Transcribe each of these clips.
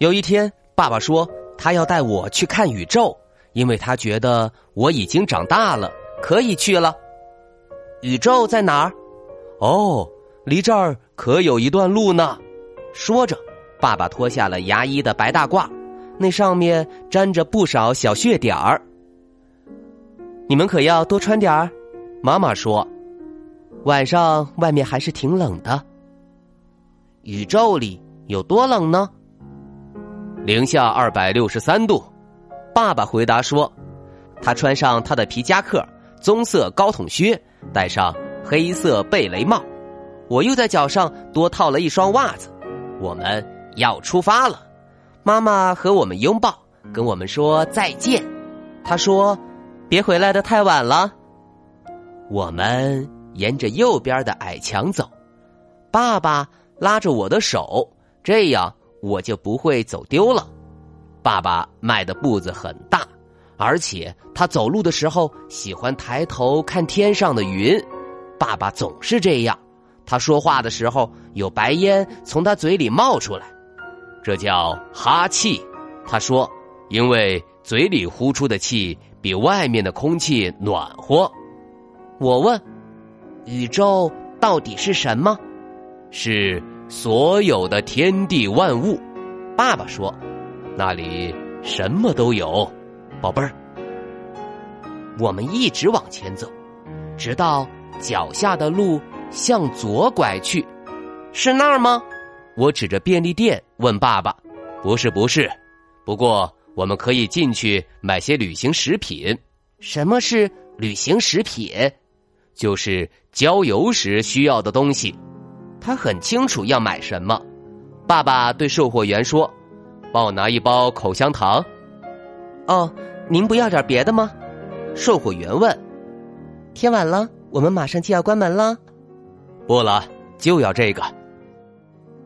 有一天，爸爸说他要带我去看宇宙，因为他觉得我已经长大了，可以去了。宇宙在哪儿？哦，离这儿可有一段路呢。说着，爸爸脱下了牙医的白大褂，那上面沾着不少小血点儿。你们可要多穿点儿。妈妈说，晚上外面还是挺冷的。宇宙里有多冷呢？零下二百六十三度，爸爸回答说：“他穿上他的皮夹克、棕色高筒靴，戴上黑色贝雷帽。我又在脚上多套了一双袜子。我们要出发了。妈妈和我们拥抱，跟我们说再见。她说：‘别回来的太晚了。’我们沿着右边的矮墙走，爸爸拉着我的手，这样。”我就不会走丢了。爸爸迈的步子很大，而且他走路的时候喜欢抬头看天上的云。爸爸总是这样。他说话的时候有白烟从他嘴里冒出来，这叫哈气。他说，因为嘴里呼出的气比外面的空气暖和。我问，宇宙到底是什么？是。所有的天地万物，爸爸说：“那里什么都有，宝贝儿。”我们一直往前走，直到脚下的路向左拐去，是那儿吗？我指着便利店问爸爸：“不是，不是。不过我们可以进去买些旅行食品。什么是旅行食品？就是郊游时需要的东西。”他很清楚要买什么。爸爸对售货员说：“帮我拿一包口香糖。”哦，您不要点别的吗？售货员问。天晚了，我们马上就要关门了。不了，就要这个。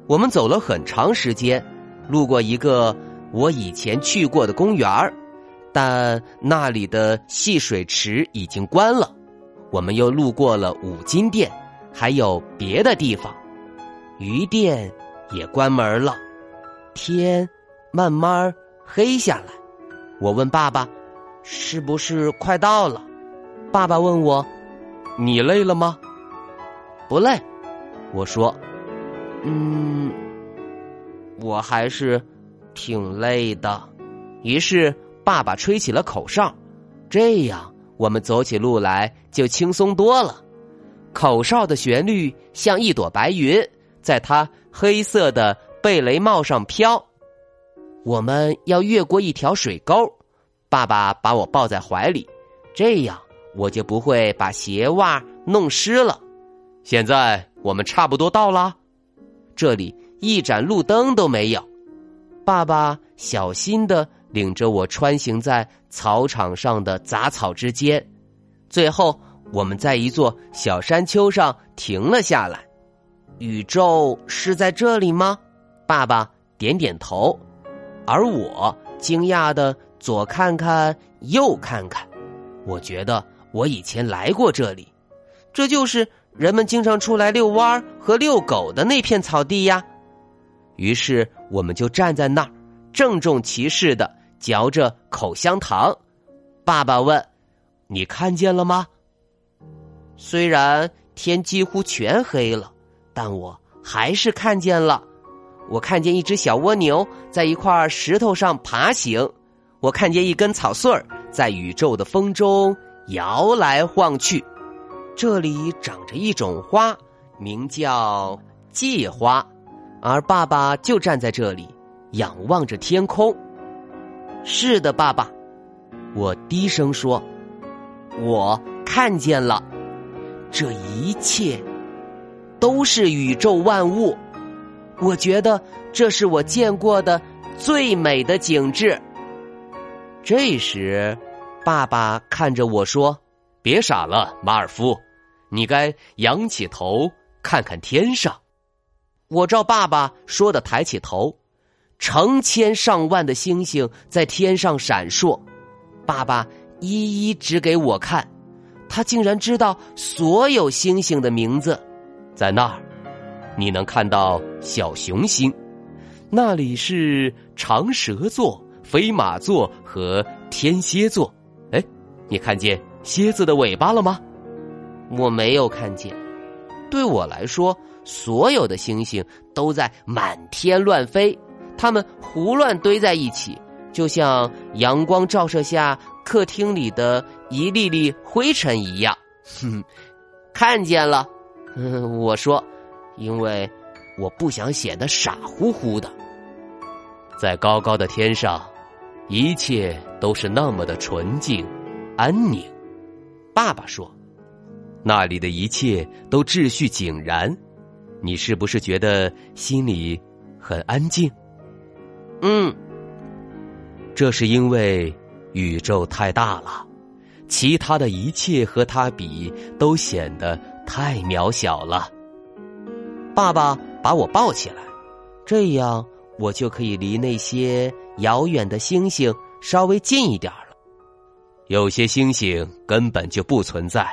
我们走了很长时间，路过一个我以前去过的公园但那里的戏水池已经关了。我们又路过了五金店，还有别的地方。鱼店也关门了，天慢慢黑下来。我问爸爸：“是不是快到了？”爸爸问我：“你累了吗？”“不累。”我说：“嗯，我还是挺累的。”于是爸爸吹起了口哨，这样我们走起路来就轻松多了。口哨的旋律像一朵白云。在他黑色的贝雷帽上飘，我们要越过一条水沟。爸爸把我抱在怀里，这样我就不会把鞋袜弄湿了。现在我们差不多到了，这里一盏路灯都没有。爸爸小心的领着我穿行在草场上的杂草之间，最后我们在一座小山丘上停了下来。宇宙是在这里吗？爸爸点点头，而我惊讶的左看看右看看，我觉得我以前来过这里，这就是人们经常出来遛弯儿和遛狗的那片草地呀。于是我们就站在那儿，郑重其事的嚼着口香糖。爸爸问：“你看见了吗？”虽然天几乎全黑了。但我还是看见了，我看见一只小蜗牛在一块石头上爬行，我看见一根草穗儿在宇宙的风中摇来晃去。这里长着一种花，名叫荠花，而爸爸就站在这里，仰望着天空。是的，爸爸，我低声说：“我看见了，这一切。”都是宇宙万物。我觉得这是我见过的最美的景致。这时，爸爸看着我说：“别傻了，马尔夫，你该仰起头看看天上。”我照爸爸说的抬起头，成千上万的星星在天上闪烁。爸爸一一指给我看，他竟然知道所有星星的名字。在那儿，你能看到小熊星，那里是长蛇座、飞马座和天蝎座。哎，你看见蝎子的尾巴了吗？我没有看见。对我来说，所有的星星都在满天乱飞，它们胡乱堆在一起。就像阳光照射下客厅里的一粒粒灰尘一样，哼，看见了。嗯，我说，因为我不想显得傻乎乎的。在高高的天上，一切都是那么的纯净、安宁。爸爸说，那里的一切都秩序井然。你是不是觉得心里很安静？嗯。这是因为宇宙太大了，其他的一切和它比都显得太渺小了。爸爸把我抱起来，这样我就可以离那些遥远的星星稍微近一点了。有些星星根本就不存在，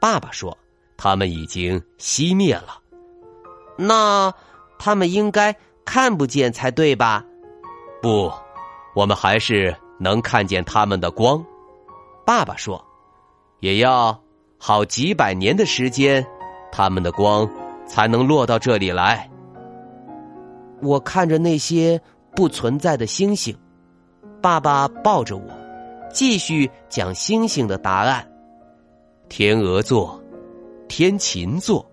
爸爸说，它们已经熄灭了。那他们应该看不见才对吧？不。我们还是能看见他们的光，爸爸说，也要好几百年的时间，他们的光才能落到这里来。我看着那些不存在的星星，爸爸抱着我，继续讲星星的答案：天鹅座、天琴座，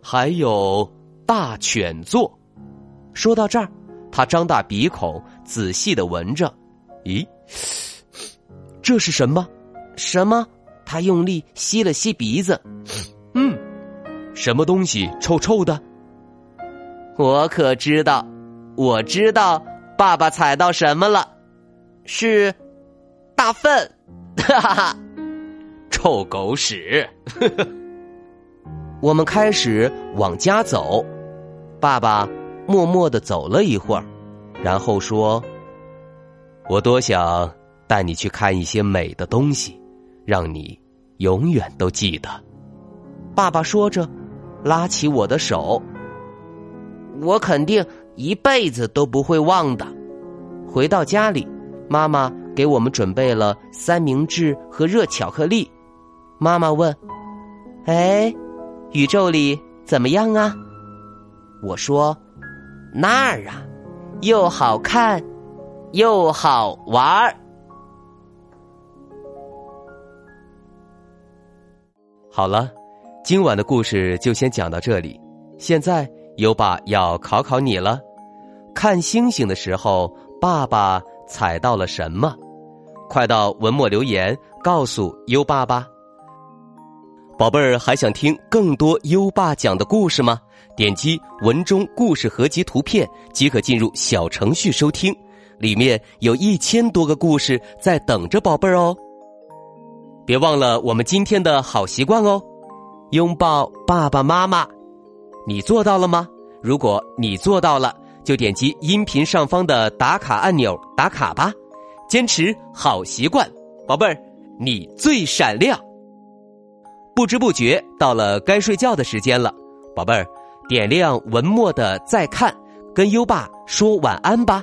还有大犬座。说到这儿。他张大鼻孔，仔细的闻着，咦，这是什么？什么？他用力吸了吸鼻子，嗯，什么东西臭臭的？我可知道，我知道，爸爸踩到什么了？是大粪，哈哈哈，臭狗屎！我们开始往家走，爸爸。默默的走了一会儿，然后说：“我多想带你去看一些美的东西，让你永远都记得。”爸爸说着，拉起我的手。我肯定一辈子都不会忘的。回到家里，妈妈给我们准备了三明治和热巧克力。妈妈问：“哎，宇宙里怎么样啊？”我说。那儿啊，又好看，又好玩儿。好了，今晚的故事就先讲到这里。现在优爸要考考你了：看星星的时候，爸爸踩到了什么？快到文末留言告诉优爸吧。宝贝儿，还想听更多优爸讲的故事吗？点击文中故事合集图片即可进入小程序收听，里面有一千多个故事在等着宝贝儿哦。别忘了我们今天的好习惯哦，拥抱爸爸妈妈，你做到了吗？如果你做到了，就点击音频上方的打卡按钮打卡吧。坚持好习惯，宝贝儿，你最闪亮。不知不觉到了该睡觉的时间了，宝贝儿。点亮文末的再看，跟优爸说晚安吧。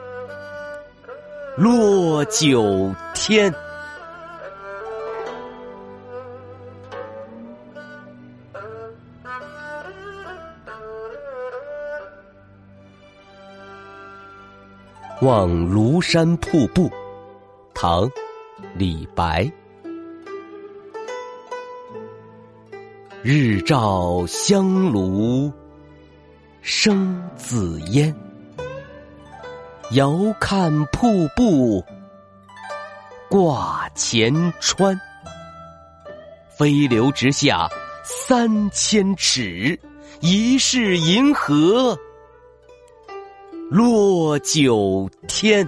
落九天，望庐山瀑布，唐·李白。日照香炉生紫烟。遥看瀑布挂前川，飞流直下三千尺，疑是银河落九天。